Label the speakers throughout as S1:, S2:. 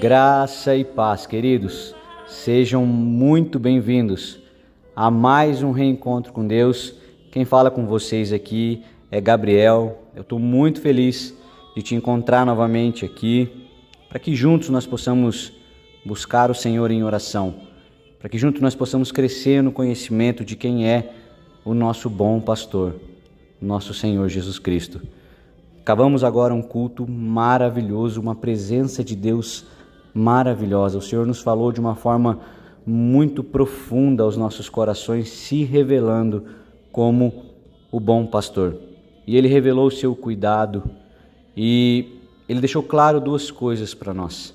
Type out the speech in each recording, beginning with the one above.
S1: Graça e paz, queridos. Sejam muito bem-vindos a mais um reencontro com Deus. Quem fala com vocês aqui é Gabriel. Eu estou muito feliz de te encontrar novamente aqui, para que juntos nós possamos buscar o Senhor em oração, para que juntos nós possamos crescer no conhecimento de quem é o nosso bom pastor, nosso Senhor Jesus Cristo. Acabamos agora um culto maravilhoso, uma presença de Deus maravilhosa. O Senhor nos falou de uma forma muito profunda aos nossos corações, se revelando como o bom pastor. E ele revelou o seu cuidado. E ele deixou claro duas coisas para nós: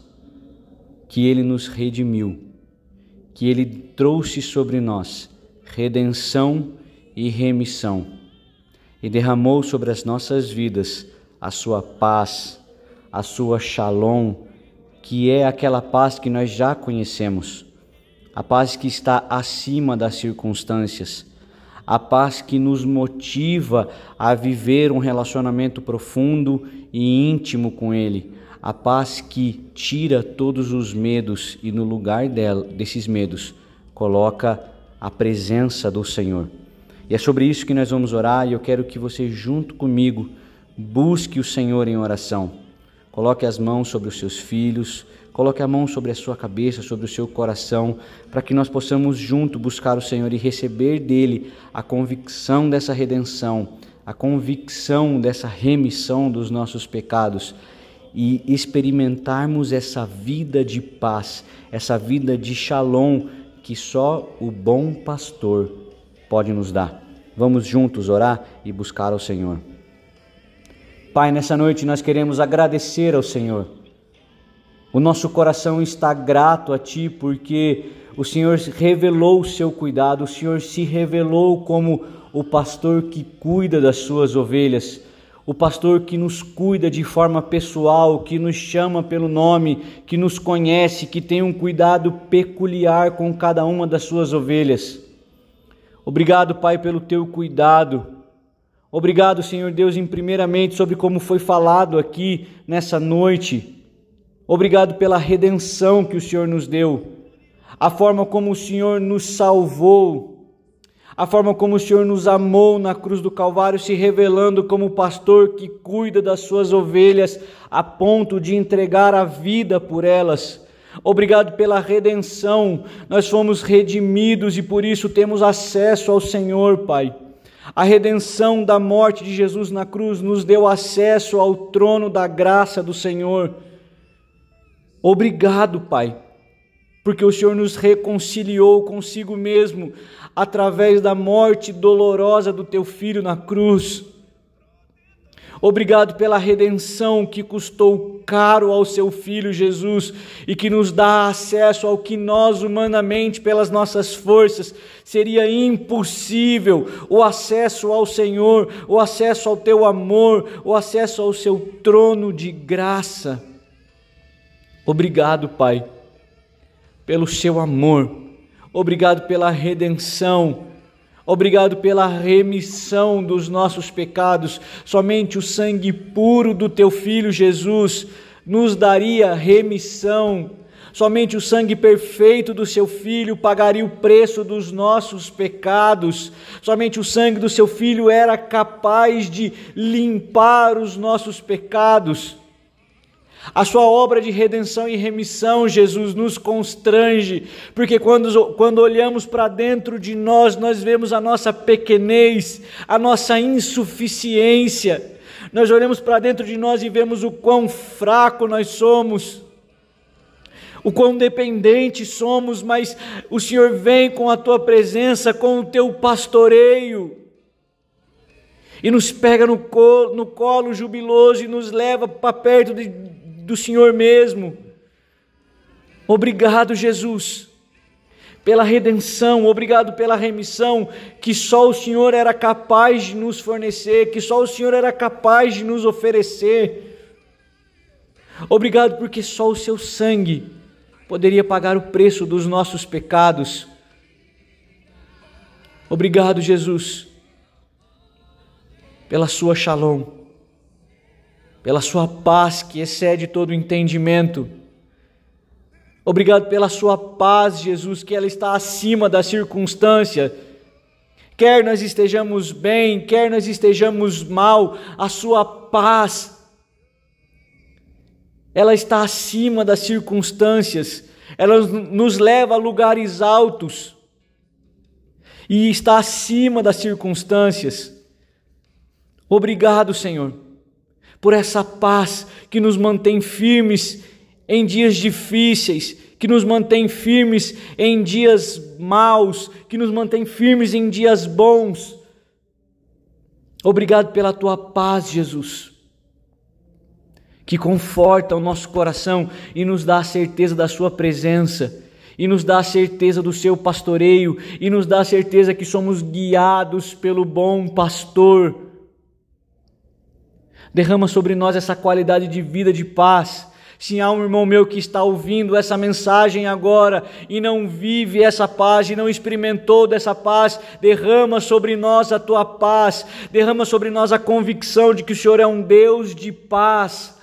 S1: que ele nos redimiu, que ele trouxe sobre nós redenção e remissão, e derramou sobre as nossas vidas a sua paz, a sua shalom, que é aquela paz que nós já conhecemos, a paz que está acima das circunstâncias, a paz que nos motiva a viver um relacionamento profundo e íntimo com Ele, a paz que tira todos os medos e no lugar dela, desses medos coloca a presença do Senhor. E é sobre isso que nós vamos orar e eu quero que você junto comigo busque o Senhor em oração. Coloque as mãos sobre os seus filhos, coloque a mão sobre a sua cabeça, sobre o seu coração, para que nós possamos junto buscar o Senhor e receber dele a convicção dessa redenção, a convicção dessa remissão dos nossos pecados e experimentarmos essa vida de paz, essa vida de shalom que só o bom pastor pode nos dar. Vamos juntos orar e buscar ao Senhor. Pai, nessa noite nós queremos agradecer ao Senhor. O nosso coração está grato a Ti porque o Senhor revelou o seu cuidado, o Senhor se revelou como o pastor que cuida das suas ovelhas, o pastor que nos cuida de forma pessoal, que nos chama pelo nome, que nos conhece, que tem um cuidado peculiar com cada uma das suas ovelhas. Obrigado, Pai, pelo teu cuidado. Obrigado, Senhor Deus, em primeiramente sobre como foi falado aqui nessa noite. Obrigado pela redenção que o Senhor nos deu, a forma como o Senhor nos salvou, a forma como o Senhor nos amou na cruz do Calvário, se revelando como pastor que cuida das suas ovelhas a ponto de entregar a vida por elas. Obrigado pela redenção, nós fomos redimidos e por isso temos acesso ao Senhor, Pai. A redenção da morte de Jesus na cruz nos deu acesso ao trono da graça do Senhor. Obrigado, Pai, porque o Senhor nos reconciliou consigo mesmo através da morte dolorosa do teu filho na cruz. Obrigado pela redenção que custou caro ao seu filho Jesus e que nos dá acesso ao que nós humanamente, pelas nossas forças, seria impossível: o acesso ao Senhor, o acesso ao teu amor, o acesso ao seu trono de graça. Obrigado, Pai, pelo seu amor. Obrigado pela redenção Obrigado pela remissão dos nossos pecados. Somente o sangue puro do teu filho Jesus nos daria remissão. Somente o sangue perfeito do seu filho pagaria o preço dos nossos pecados. Somente o sangue do seu filho era capaz de limpar os nossos pecados. A sua obra de redenção e remissão, Jesus, nos constrange, porque quando, quando olhamos para dentro de nós, nós vemos a nossa pequenez, a nossa insuficiência. Nós olhamos para dentro de nós e vemos o quão fraco nós somos, o quão dependentes somos, mas o Senhor vem com a tua presença, com o teu pastoreio e nos pega no colo, no colo jubiloso e nos leva para perto de, do Senhor mesmo. Obrigado, Jesus, pela redenção, obrigado pela remissão que só o Senhor era capaz de nos fornecer, que só o Senhor era capaz de nos oferecer. Obrigado porque só o seu sangue poderia pagar o preço dos nossos pecados. Obrigado, Jesus, pela sua shalom, pela sua paz que excede todo entendimento. Obrigado pela sua paz, Jesus, que ela está acima da circunstância. Quer nós estejamos bem, quer nós estejamos mal, a sua paz ela está acima das circunstâncias, ela nos leva a lugares altos e está acima das circunstâncias. Obrigado, Senhor, por essa paz que nos mantém firmes em dias difíceis, que nos mantém firmes em dias maus, que nos mantém firmes em dias bons. Obrigado pela tua paz, Jesus que conforta o nosso coração e nos dá a certeza da Sua presença, e nos dá a certeza do seu pastoreio, e nos dá a certeza que somos guiados pelo bom pastor. Derrama sobre nós essa qualidade de vida de paz. Se há um irmão meu que está ouvindo essa mensagem agora e não vive essa paz e não experimentou dessa paz, derrama sobre nós a tua paz, derrama sobre nós a convicção de que o Senhor é um Deus de paz.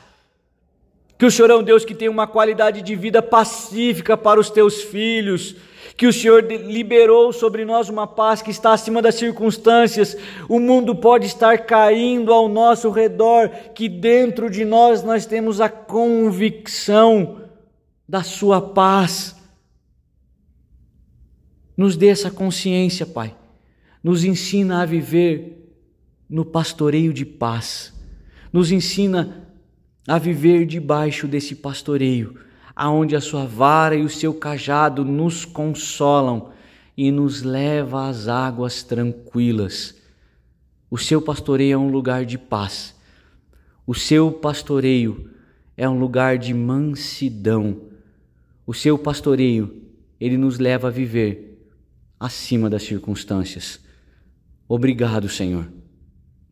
S1: Que o Senhor é um Deus que tem uma qualidade de vida pacífica para os teus filhos, que o Senhor liberou sobre nós uma paz que está acima das circunstâncias. O mundo pode estar caindo ao nosso redor, que dentro de nós nós temos a convicção da sua paz. Nos dê essa consciência, Pai. Nos ensina a viver no pastoreio de paz. Nos ensina a viver debaixo desse pastoreio, aonde a sua vara e o seu cajado nos consolam e nos leva às águas tranquilas. O seu pastoreio é um lugar de paz. O seu pastoreio é um lugar de mansidão. O seu pastoreio, ele nos leva a viver acima das circunstâncias. Obrigado, Senhor,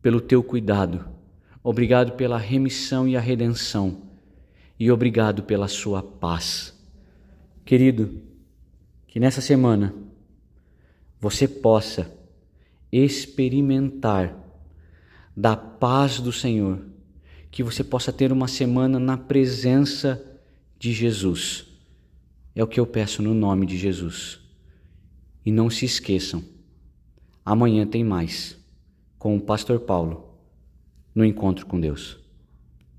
S1: pelo teu cuidado Obrigado pela remissão e a redenção. E obrigado pela sua paz. Querido, que nessa semana você possa experimentar da paz do Senhor, que você possa ter uma semana na presença de Jesus. É o que eu peço no nome de Jesus. E não se esqueçam, amanhã tem mais com o Pastor Paulo no encontro com Deus.